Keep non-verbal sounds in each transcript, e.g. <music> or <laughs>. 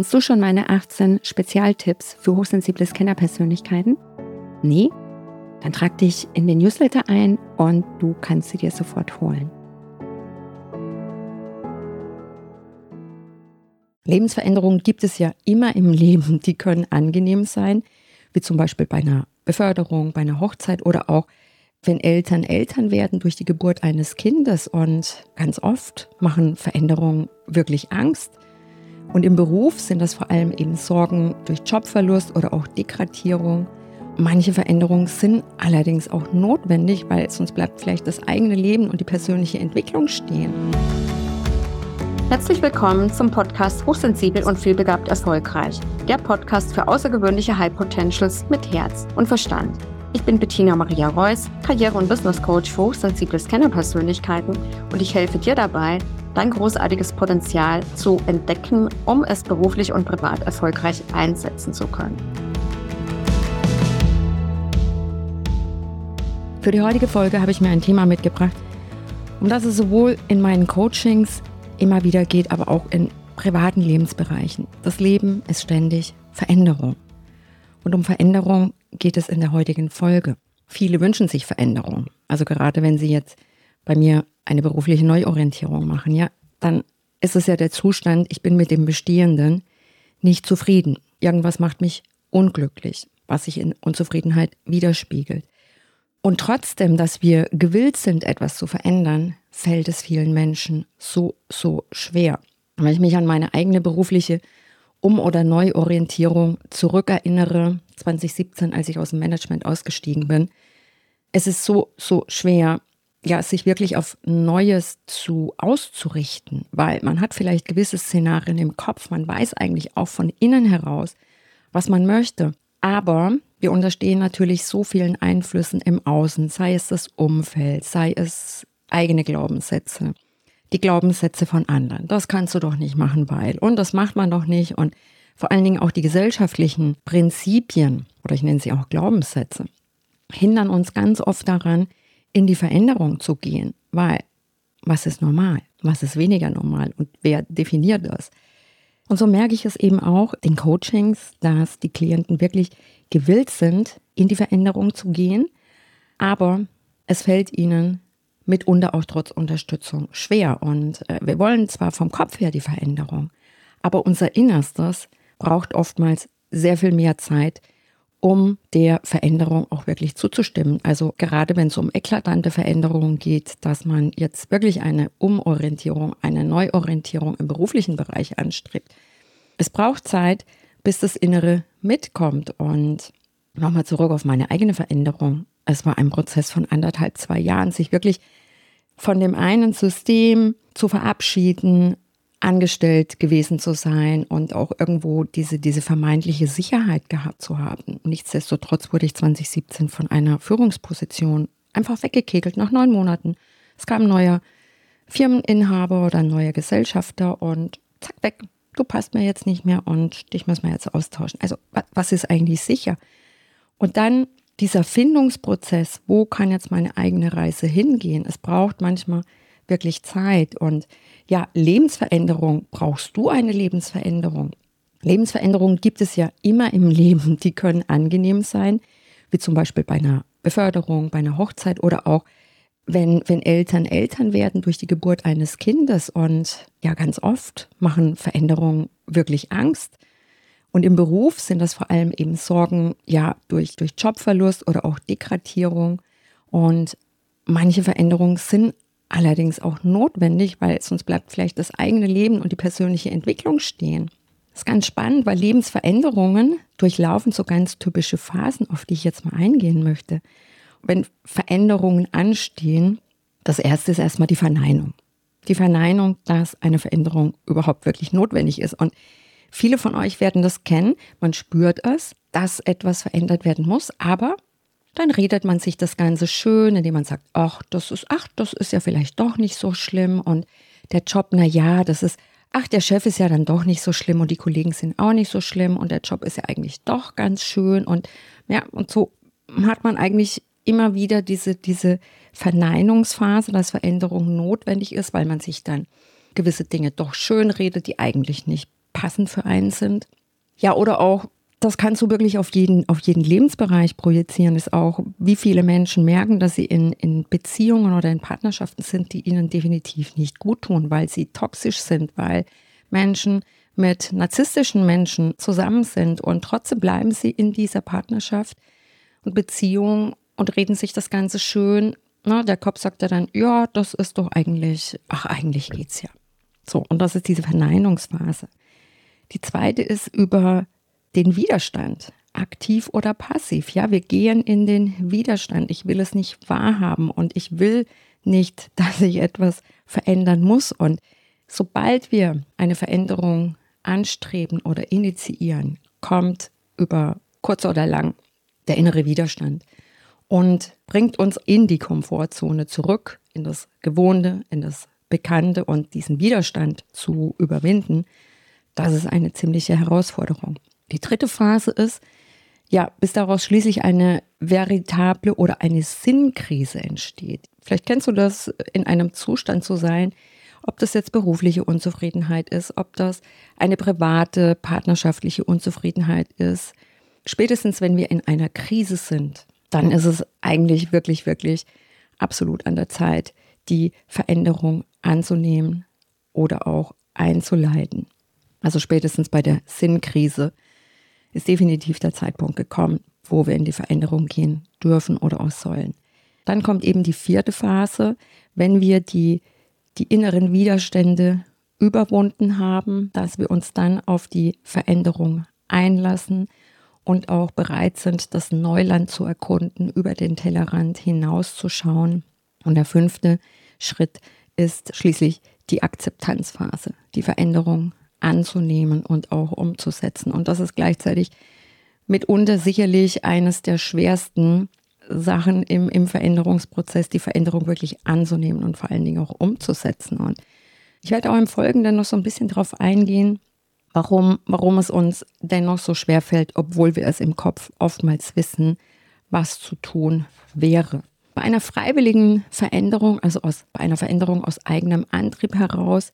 Kennst du schon meine 18 Spezialtipps für hochsensible Scannerpersönlichkeiten? Nee? Dann trag dich in den Newsletter ein und du kannst sie dir sofort holen. Lebensveränderungen gibt es ja immer im Leben, die können angenehm sein, wie zum Beispiel bei einer Beförderung, bei einer Hochzeit oder auch wenn Eltern Eltern werden durch die Geburt eines Kindes und ganz oft machen Veränderungen wirklich Angst. Und im Beruf sind das vor allem eben Sorgen durch Jobverlust oder auch Degradierung. Manche Veränderungen sind allerdings auch notwendig, weil sonst bleibt vielleicht das eigene Leben und die persönliche Entwicklung stehen. Herzlich willkommen zum Podcast Hochsensibel und vielbegabt erfolgreich. Der Podcast für außergewöhnliche High Potentials mit Herz und Verstand. Ich bin Bettina Maria Reuss, Karriere- und Business Coach für hochsensible Scannerpersönlichkeiten und ich helfe dir dabei, dein großartiges Potenzial zu entdecken, um es beruflich und privat erfolgreich einsetzen zu können. Für die heutige Folge habe ich mir ein Thema mitgebracht, um das es sowohl in meinen Coachings immer wieder geht, aber auch in privaten Lebensbereichen. Das Leben ist ständig Veränderung. Und um Veränderung geht es in der heutigen Folge. Viele wünschen sich Veränderung. Also gerade wenn sie jetzt bei mir eine berufliche Neuorientierung machen, ja, dann ist es ja der Zustand, ich bin mit dem Bestehenden nicht zufrieden. Irgendwas macht mich unglücklich, was sich in Unzufriedenheit widerspiegelt. Und trotzdem, dass wir gewillt sind, etwas zu verändern, fällt es vielen Menschen so, so schwer. Wenn ich mich an meine eigene berufliche Um- oder Neuorientierung zurückerinnere, 2017, als ich aus dem Management ausgestiegen bin, es ist so, so schwer, ja, sich wirklich auf Neues zu auszurichten, weil man hat vielleicht gewisse Szenarien im Kopf, man weiß eigentlich auch von innen heraus, was man möchte. Aber wir unterstehen natürlich so vielen Einflüssen im Außen, sei es das Umfeld, sei es eigene Glaubenssätze, die Glaubenssätze von anderen. Das kannst du doch nicht machen, weil. Und das macht man doch nicht. Und vor allen Dingen auch die gesellschaftlichen Prinzipien, oder ich nenne sie auch Glaubenssätze, hindern uns ganz oft daran, in die Veränderung zu gehen. Weil, was ist normal? Was ist weniger normal? Und wer definiert das? Und so merke ich es eben auch in Coachings, dass die Klienten wirklich gewillt sind, in die Veränderung zu gehen, aber es fällt ihnen mitunter auch trotz Unterstützung schwer. Und äh, wir wollen zwar vom Kopf her die Veränderung, aber unser Innerstes braucht oftmals sehr viel mehr Zeit, um der Veränderung auch wirklich zuzustimmen. Also gerade wenn es um eklatante Veränderungen geht, dass man jetzt wirklich eine Umorientierung, eine Neuorientierung im beruflichen Bereich anstrebt. Es braucht Zeit, bis das Innere mitkommt. Und nochmal zurück auf meine eigene Veränderung. Es war ein Prozess von anderthalb, zwei Jahren, sich wirklich von dem einen System zu verabschieden, angestellt gewesen zu sein und auch irgendwo diese, diese vermeintliche Sicherheit gehabt zu haben. Nichtsdestotrotz wurde ich 2017 von einer Führungsposition einfach weggekegelt nach neun Monaten. Es kam ein neuer Firmeninhaber oder ein neuer Gesellschafter und zack, weg du passt mir jetzt nicht mehr und dich müssen wir jetzt austauschen. Also was ist eigentlich sicher? Und dann dieser Findungsprozess, wo kann jetzt meine eigene Reise hingehen? Es braucht manchmal wirklich Zeit und ja, Lebensveränderung, brauchst du eine Lebensveränderung? Lebensveränderungen gibt es ja immer im Leben, <laughs> die können angenehm sein, wie zum Beispiel bei einer Beförderung, bei einer Hochzeit oder auch wenn, wenn Eltern Eltern werden durch die Geburt eines Kindes und ja, ganz oft machen Veränderungen wirklich Angst. Und im Beruf sind das vor allem eben Sorgen, ja, durch, durch Jobverlust oder auch Degradierung. Und manche Veränderungen sind allerdings auch notwendig, weil sonst bleibt vielleicht das eigene Leben und die persönliche Entwicklung stehen. Das ist ganz spannend, weil Lebensveränderungen durchlaufen so ganz typische Phasen, auf die ich jetzt mal eingehen möchte wenn Veränderungen anstehen, das erste ist erstmal die Verneinung. Die Verneinung, dass eine Veränderung überhaupt wirklich notwendig ist. Und viele von euch werden das kennen. Man spürt es, dass etwas verändert werden muss, aber dann redet man sich das Ganze schön, indem man sagt, ach, das ist, ach, das ist ja vielleicht doch nicht so schlimm und der Job, na ja, das ist, ach, der Chef ist ja dann doch nicht so schlimm und die Kollegen sind auch nicht so schlimm und der Job ist ja eigentlich doch ganz schön und ja, und so hat man eigentlich immer wieder diese, diese Verneinungsphase, dass Veränderung notwendig ist, weil man sich dann gewisse Dinge doch schön redet, die eigentlich nicht passend für einen sind. Ja, oder auch, das kannst du wirklich auf jeden, auf jeden Lebensbereich projizieren, ist auch, wie viele Menschen merken, dass sie in, in Beziehungen oder in Partnerschaften sind, die ihnen definitiv nicht gut tun, weil sie toxisch sind, weil Menschen mit narzisstischen Menschen zusammen sind und trotzdem bleiben sie in dieser Partnerschaft und Beziehung und reden sich das Ganze schön. Na, der Kopf sagt ja dann, ja, das ist doch eigentlich, ach, eigentlich geht's ja. So, und das ist diese Verneinungsphase. Die zweite ist über den Widerstand, aktiv oder passiv. Ja, wir gehen in den Widerstand. Ich will es nicht wahrhaben und ich will nicht, <laughs> dass ich etwas verändern muss. Und sobald wir eine Veränderung anstreben oder initiieren, kommt über kurz oder lang der innere Widerstand und bringt uns in die Komfortzone zurück, in das Gewohnte, in das Bekannte und diesen Widerstand zu überwinden, das ist eine ziemliche Herausforderung. Die dritte Phase ist, ja, bis daraus schließlich eine veritable oder eine Sinnkrise entsteht. Vielleicht kennst du das, in einem Zustand zu sein, ob das jetzt berufliche Unzufriedenheit ist, ob das eine private, partnerschaftliche Unzufriedenheit ist. Spätestens, wenn wir in einer Krise sind, dann ist es eigentlich wirklich, wirklich absolut an der Zeit, die Veränderung anzunehmen oder auch einzuleiten. Also spätestens bei der Sinnkrise ist definitiv der Zeitpunkt gekommen, wo wir in die Veränderung gehen dürfen oder auch sollen. Dann kommt eben die vierte Phase, wenn wir die, die inneren Widerstände überwunden haben, dass wir uns dann auf die Veränderung einlassen und auch bereit sind, das Neuland zu erkunden, über den Tellerrand hinauszuschauen. Und der fünfte Schritt ist schließlich die Akzeptanzphase, die Veränderung anzunehmen und auch umzusetzen. Und das ist gleichzeitig mitunter sicherlich eines der schwersten Sachen im, im Veränderungsprozess, die Veränderung wirklich anzunehmen und vor allen Dingen auch umzusetzen. Und ich werde auch im Folgenden noch so ein bisschen darauf eingehen, warum, warum es uns dennoch so schwer fällt, obwohl wir es im Kopf oftmals wissen, was zu tun wäre. Bei einer freiwilligen Veränderung, also aus, bei einer Veränderung aus eigenem Antrieb heraus,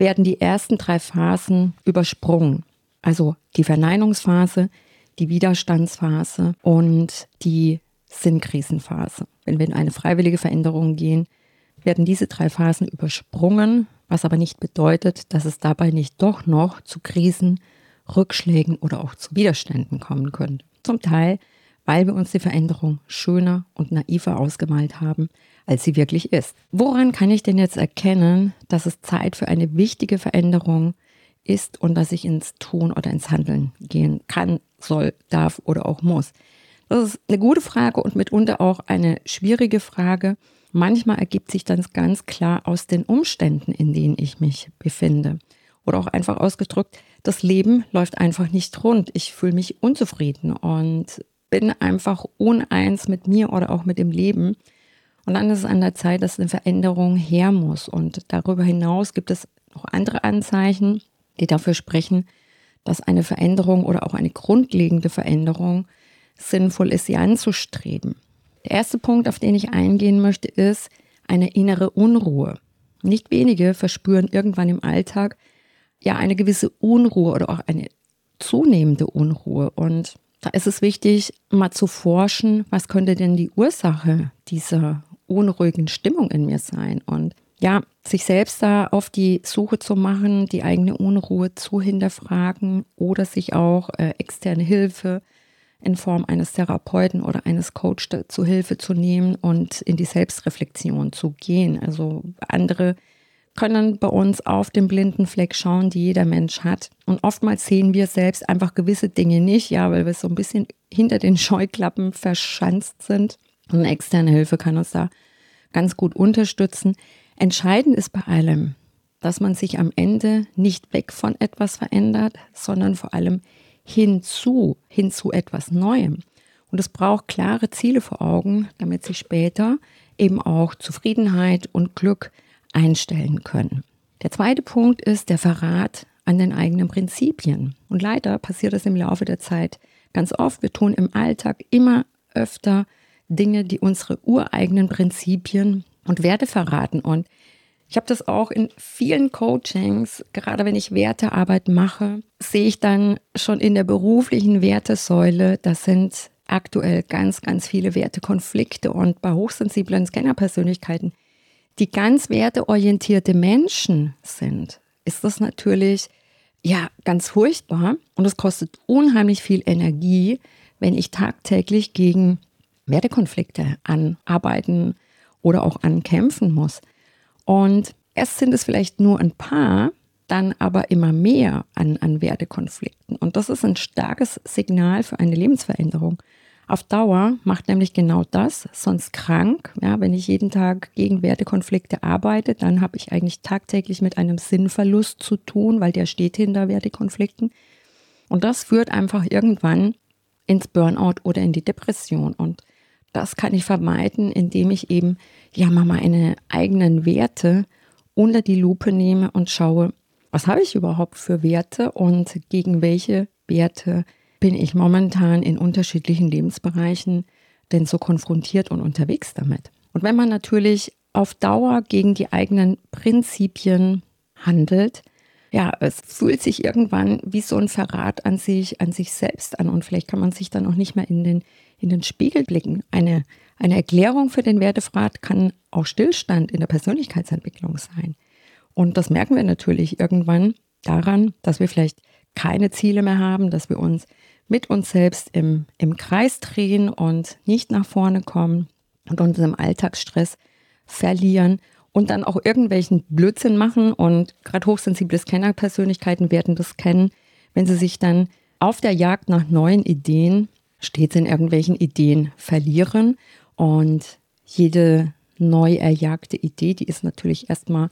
werden die ersten drei Phasen übersprungen. Also die Verneinungsphase, die Widerstandsphase und die Sinnkrisenphase. Wenn wir in eine freiwillige Veränderung gehen, werden diese drei Phasen übersprungen, was aber nicht bedeutet, dass es dabei nicht doch noch zu Krisen, Rückschlägen oder auch zu Widerständen kommen könnte. Zum Teil, weil wir uns die Veränderung schöner und naiver ausgemalt haben, als sie wirklich ist. Woran kann ich denn jetzt erkennen, dass es Zeit für eine wichtige Veränderung ist und dass ich ins Tun oder ins Handeln gehen kann, soll, darf oder auch muss? Das ist eine gute Frage und mitunter auch eine schwierige Frage, Manchmal ergibt sich das ganz klar aus den Umständen, in denen ich mich befinde. Oder auch einfach ausgedrückt, das Leben läuft einfach nicht rund. Ich fühle mich unzufrieden und bin einfach uneins mit mir oder auch mit dem Leben. Und dann ist es an der Zeit, dass eine Veränderung her muss. Und darüber hinaus gibt es noch andere Anzeichen, die dafür sprechen, dass eine Veränderung oder auch eine grundlegende Veränderung sinnvoll ist, sie anzustreben. Der erste Punkt, auf den ich eingehen möchte, ist eine innere Unruhe. Nicht wenige verspüren irgendwann im Alltag ja eine gewisse Unruhe oder auch eine zunehmende Unruhe. Und da ist es wichtig, mal zu forschen, was könnte denn die Ursache dieser unruhigen Stimmung in mir sein? Und ja, sich selbst da auf die Suche zu machen, die eigene Unruhe zu hinterfragen oder sich auch äh, externe Hilfe in Form eines Therapeuten oder eines Coaches zu Hilfe zu nehmen und in die Selbstreflexion zu gehen. Also andere können bei uns auf den blinden Fleck schauen, die jeder Mensch hat. Und oftmals sehen wir selbst einfach gewisse Dinge nicht, ja, weil wir so ein bisschen hinter den Scheuklappen verschanzt sind. Und externe Hilfe kann uns da ganz gut unterstützen. Entscheidend ist bei allem, dass man sich am Ende nicht weg von etwas verändert, sondern vor allem hinzu, hinzu etwas Neuem. Und es braucht klare Ziele vor Augen, damit sie später eben auch Zufriedenheit und Glück einstellen können. Der zweite Punkt ist der Verrat an den eigenen Prinzipien. Und leider passiert das im Laufe der Zeit ganz oft. Wir tun im Alltag immer öfter Dinge, die unsere ureigenen Prinzipien und Werte verraten. Und Ich habe das auch in vielen Coachings, gerade wenn ich Wertearbeit mache, sehe ich dann schon in der beruflichen Wertesäule, das sind aktuell ganz, ganz viele Wertekonflikte und bei hochsensiblen Scannerpersönlichkeiten, die ganz werteorientierte Menschen sind, ist das natürlich ja ganz furchtbar und es kostet unheimlich viel Energie, wenn ich tagtäglich gegen Wertekonflikte anarbeiten oder auch ankämpfen muss. Und erst sind es vielleicht nur ein paar, dann aber immer mehr an, an Wertekonflikten. Und das ist ein starkes Signal für eine Lebensveränderung. Auf Dauer macht nämlich genau das sonst krank. Ja, wenn ich jeden Tag gegen Wertekonflikte arbeite, dann habe ich eigentlich tagtäglich mit einem Sinnverlust zu tun, weil der steht hinter Wertekonflikten. Und das führt einfach irgendwann ins Burnout oder in die Depression. Und das kann ich vermeiden, indem ich eben ja mal meine eigenen Werte unter die Lupe nehme und schaue, was habe ich überhaupt für Werte und gegen welche Werte bin ich momentan in unterschiedlichen Lebensbereichen denn so konfrontiert und unterwegs damit. Und wenn man natürlich auf Dauer gegen die eigenen Prinzipien handelt, ja, es fühlt sich irgendwann wie so ein Verrat an sich, an sich selbst an und vielleicht kann man sich dann auch nicht mehr in den, in den Spiegel blicken. Eine, eine Erklärung für den Wertefrat kann auch Stillstand in der Persönlichkeitsentwicklung sein. Und das merken wir natürlich irgendwann daran, dass wir vielleicht keine Ziele mehr haben, dass wir uns mit uns selbst im, im Kreis drehen und nicht nach vorne kommen und uns Alltagsstress verlieren und dann auch irgendwelchen Blödsinn machen. Und gerade hochsensible Scanner-Persönlichkeiten werden das kennen, wenn sie sich dann auf der Jagd nach neuen Ideen stets in irgendwelchen Ideen verlieren. Und jede neu erjagte Idee, die ist natürlich erstmal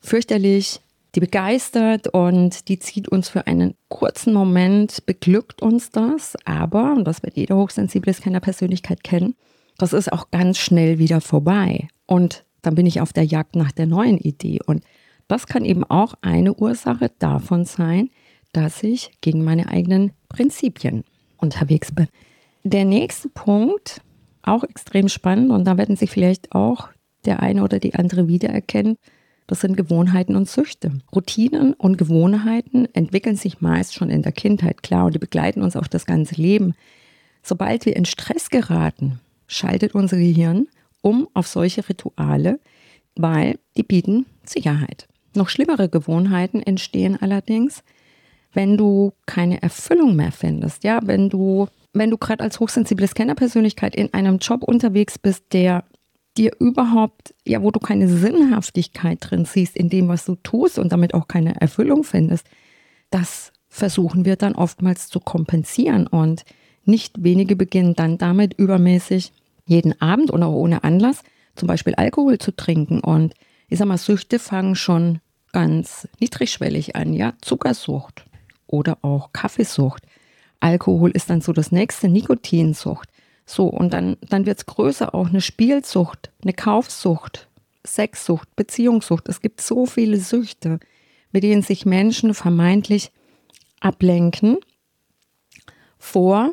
fürchterlich, die begeistert und die zieht uns für einen kurzen Moment, beglückt uns das, aber, und das wird jeder hochsensible Scanner-Persönlichkeit kennen, das ist auch ganz schnell wieder vorbei. Und dann bin ich auf der Jagd nach der neuen Idee. Und das kann eben auch eine Ursache davon sein, dass ich gegen meine eigenen Prinzipien unterwegs bin. Der nächste Punkt, auch extrem spannend, und da werden sich vielleicht auch der eine oder die andere wiedererkennen, das sind Gewohnheiten und Süchte. Routinen und Gewohnheiten entwickeln sich meist schon in der Kindheit, klar, und die begleiten uns auch das ganze Leben. Sobald wir in Stress geraten, schaltet unser Gehirn um auf solche Rituale, weil die bieten Sicherheit. Noch schlimmere Gewohnheiten entstehen allerdings, wenn du keine Erfüllung mehr findest. Ja, wenn du, wenn du gerade als hochsensible Scannerpersönlichkeit in einem Job unterwegs bist, der dir überhaupt, ja, wo du keine Sinnhaftigkeit drin siehst in dem, was du tust und damit auch keine Erfüllung findest, das versuchen wir dann oftmals zu kompensieren und nicht wenige beginnen dann damit übermäßig jeden Abend und auch ohne Anlass zum Beispiel Alkohol zu trinken. Und ich sag mal, Süchte fangen schon ganz niedrigschwellig an, ja, Zuckersucht oder auch Kaffeesucht. Alkohol ist dann so das nächste, Nikotinsucht. So, und dann, dann wird es größer, auch eine Spielsucht, eine Kaufsucht, Sexsucht, Beziehungssucht. Es gibt so viele Süchte, mit denen sich Menschen vermeintlich ablenken vor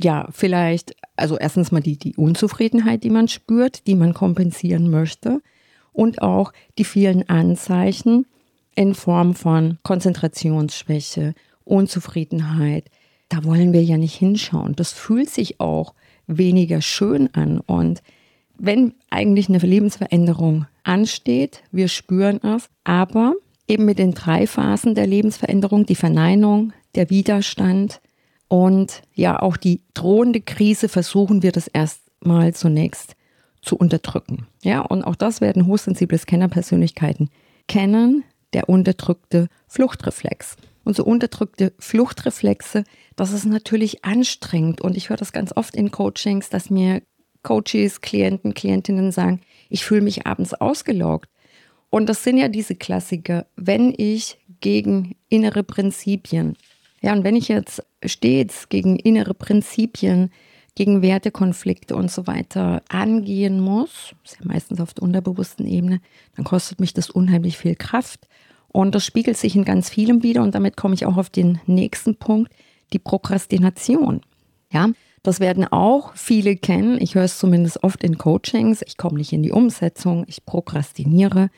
ja, vielleicht, also erstens mal die, die Unzufriedenheit, die man spürt, die man kompensieren möchte und auch die vielen Anzeichen in Form von Konzentrationsschwäche, Unzufriedenheit. Da wollen wir ja nicht hinschauen. Das fühlt sich auch weniger schön an. Und wenn eigentlich eine Lebensveränderung ansteht, wir spüren es, aber eben mit den drei Phasen der Lebensveränderung, die Verneinung, der Widerstand und ja, auch die drohende Krise versuchen wir das erstmal zunächst zu unterdrücken. Ja, und auch das werden hochsensible Scannerpersönlichkeiten kennen, der unterdrückte Fluchtreflex. Und so unterdrückte Fluchtreflexe, das ist natürlich anstrengend. Und ich höre das ganz oft in Coachings, dass mir Coaches, Klienten, Klientinnen sagen, ich fühle mich abends ausgelaugt. Und das sind ja diese Klassiker, wenn ich gegen innere Prinzipien, ja, und wenn ich jetzt stets gegen innere Prinzipien, gegen Wertekonflikte und so weiter angehen muss, ist ja meistens auf der unterbewussten Ebene, dann kostet mich das unheimlich viel Kraft. Und das spiegelt sich in ganz vielem wieder. Und damit komme ich auch auf den nächsten Punkt, die Prokrastination. Ja, das werden auch viele kennen. Ich höre es zumindest oft in Coachings. Ich komme nicht in die Umsetzung. Ich prokrastiniere.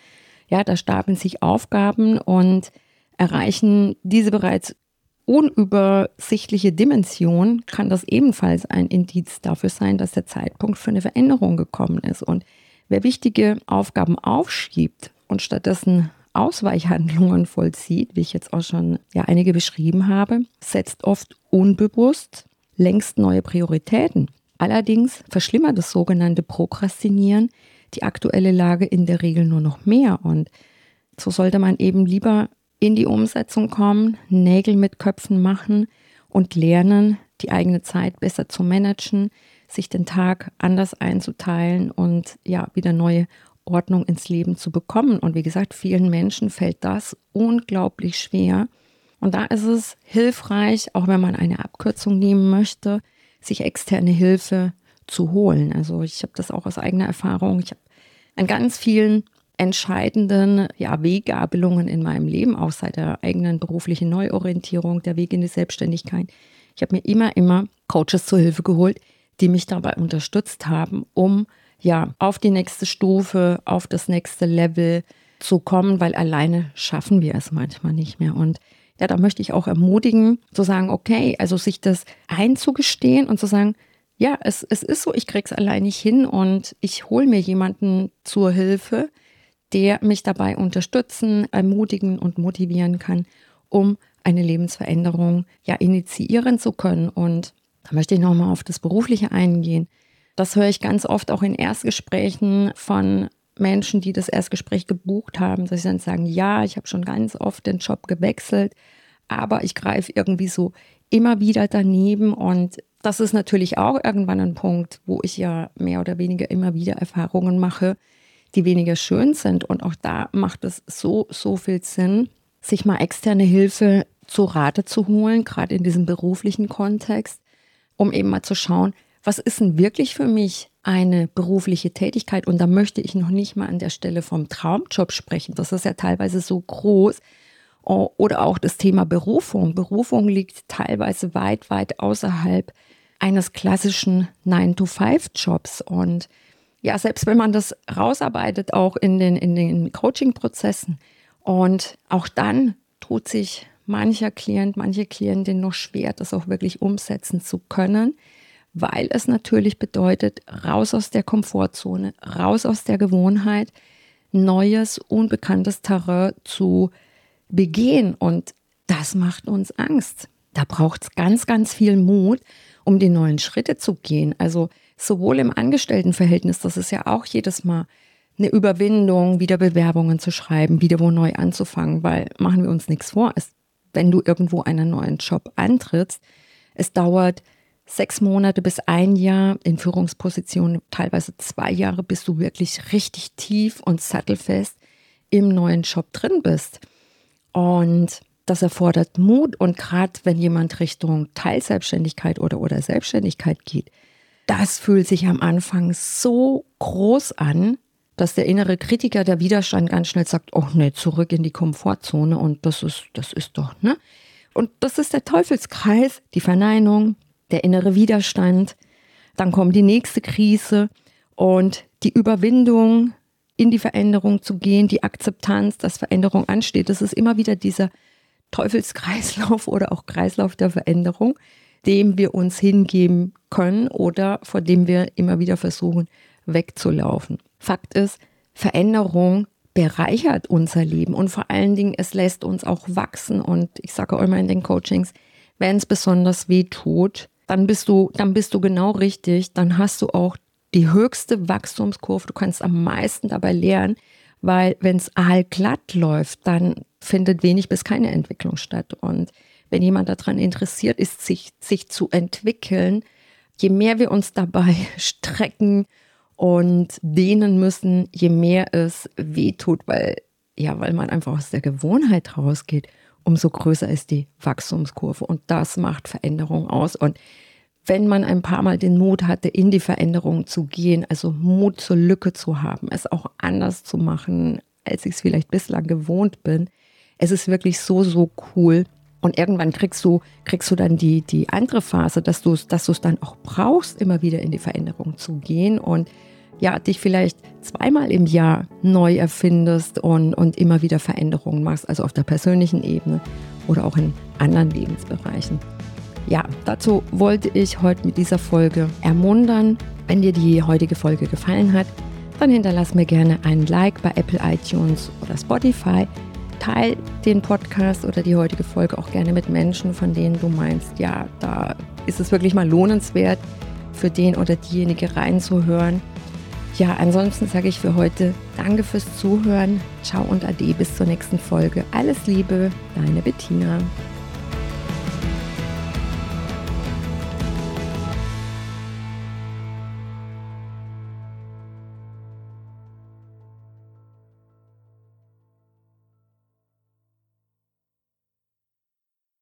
Ja, da stapeln sich Aufgaben und erreichen diese bereits unübersichtliche Dimension, kann das ebenfalls ein Indiz dafür sein, dass der Zeitpunkt für eine Veränderung gekommen ist. Und wer wichtige Aufgaben aufschiebt und stattdessen Ausweichhandlungen vollzieht, wie ich jetzt auch schon ja einige beschrieben habe, setzt oft unbewusst längst neue Prioritäten. Allerdings verschlimmert das sogenannte Prokrastinieren die aktuelle Lage in der Regel nur noch mehr. Und so sollte man eben lieber in die Umsetzung kommen, Nägel mit Köpfen machen und lernen, die eigene Zeit besser zu managen, sich den Tag anders einzuteilen und ja, wieder neue Ordnung ins Leben zu bekommen. Und wie gesagt, vielen Menschen fällt das unglaublich schwer. Und da ist es hilfreich, auch wenn man eine Abkürzung nehmen möchte, sich externe Hilfe zu holen. Also ich habe das auch aus eigener Erfahrung. Ich habe an ganz vielen entscheidenden ja, Weggabelungen in meinem Leben, auch seit der eigenen beruflichen Neuorientierung, der Weg in die Selbstständigkeit. Ich habe mir immer, immer Coaches zur Hilfe geholt, die mich dabei unterstützt haben, um ja auf die nächste Stufe, auf das nächste Level zu kommen, weil alleine schaffen wir es manchmal nicht mehr. Und ja, da möchte ich auch ermutigen, zu sagen, okay, also sich das einzugestehen und zu sagen, ja, es, es ist so, ich krieg's allein nicht hin und ich hole mir jemanden zur Hilfe, der mich dabei unterstützen, ermutigen und motivieren kann, um eine Lebensveränderung ja initiieren zu können. Und da möchte ich nochmal auf das Berufliche eingehen. Das höre ich ganz oft auch in Erstgesprächen von Menschen, die das Erstgespräch gebucht haben, dass sie dann sagen, ja, ich habe schon ganz oft den Job gewechselt, aber ich greife irgendwie so immer wieder daneben. Und das ist natürlich auch irgendwann ein Punkt, wo ich ja mehr oder weniger immer wieder Erfahrungen mache, die weniger schön sind. Und auch da macht es so, so viel Sinn, sich mal externe Hilfe zu Rate zu holen, gerade in diesem beruflichen Kontext, um eben mal zu schauen, was ist denn wirklich für mich eine berufliche Tätigkeit? Und da möchte ich noch nicht mal an der Stelle vom Traumjob sprechen. Das ist ja teilweise so groß. Oder auch das Thema Berufung. Berufung liegt teilweise weit, weit außerhalb eines klassischen 9-to-5-Jobs. Und ja, selbst wenn man das rausarbeitet, auch in den, in den Coaching-Prozessen, und auch dann tut sich mancher Klient, manche Klientin noch schwer, das auch wirklich umsetzen zu können, weil es natürlich bedeutet, raus aus der Komfortzone, raus aus der Gewohnheit, neues, unbekanntes Terrain zu begehen. Und das macht uns Angst. Da braucht es ganz, ganz viel Mut, um die neuen Schritte zu gehen. Also sowohl im Angestelltenverhältnis, das ist ja auch jedes Mal eine Überwindung, wieder Bewerbungen zu schreiben, wieder wo neu anzufangen, weil machen wir uns nichts vor. Es, wenn du irgendwo einen neuen Job antrittst, es dauert sechs Monate bis ein Jahr in Führungspositionen, teilweise zwei Jahre, bis du wirklich richtig tief und sattelfest im neuen Job drin bist. Und das erfordert Mut und gerade wenn jemand Richtung Teilselbstständigkeit oder, oder Selbstständigkeit geht, das fühlt sich am Anfang so groß an, dass der innere Kritiker, der Widerstand ganz schnell sagt, oh ne, zurück in die Komfortzone und das ist, das ist doch, ne? Und das ist der Teufelskreis, die Verneinung, der innere Widerstand, dann kommt die nächste Krise und die Überwindung, in die Veränderung zu gehen, die Akzeptanz, dass Veränderung ansteht. Das ist immer wieder dieser Teufelskreislauf <laughs> oder auch Kreislauf der Veränderung, dem wir uns hingeben können oder vor dem wir immer wieder versuchen wegzulaufen. Fakt ist, Veränderung bereichert unser Leben und vor allen Dingen, es lässt uns auch wachsen. Und ich sage auch immer in den Coachings, wenn es besonders weh tut, dann bist du, dann bist du genau richtig, dann hast du auch die höchste Wachstumskurve, du kannst am meisten dabei lernen, weil wenn es glatt läuft, dann findet wenig bis keine Entwicklung statt. Und wenn jemand daran interessiert ist, sich, sich zu entwickeln, je mehr wir uns dabei <laughs> strecken und dehnen müssen, je mehr es wehtut, weil, ja, weil man einfach aus der Gewohnheit rausgeht umso größer ist die Wachstumskurve. Und das macht Veränderung aus. Und wenn man ein paar Mal den Mut hatte, in die Veränderung zu gehen, also Mut zur Lücke zu haben, es auch anders zu machen, als ich es vielleicht bislang gewohnt bin, es ist wirklich so, so cool. Und irgendwann kriegst du, kriegst du dann die, die andere Phase, dass du dass es dann auch brauchst, immer wieder in die Veränderung zu gehen. Und ja, dich vielleicht zweimal im Jahr neu erfindest und, und immer wieder Veränderungen machst, also auf der persönlichen Ebene oder auch in anderen Lebensbereichen. Ja, dazu wollte ich heute mit dieser Folge ermuntern. Wenn dir die heutige Folge gefallen hat, dann hinterlass mir gerne einen Like bei Apple iTunes oder Spotify. Teil den Podcast oder die heutige Folge auch gerne mit Menschen, von denen du meinst, ja, da ist es wirklich mal lohnenswert, für den oder diejenige reinzuhören. Ja, ansonsten sage ich für heute Danke fürs Zuhören. Ciao und Ade bis zur nächsten Folge. Alles Liebe, deine Bettina.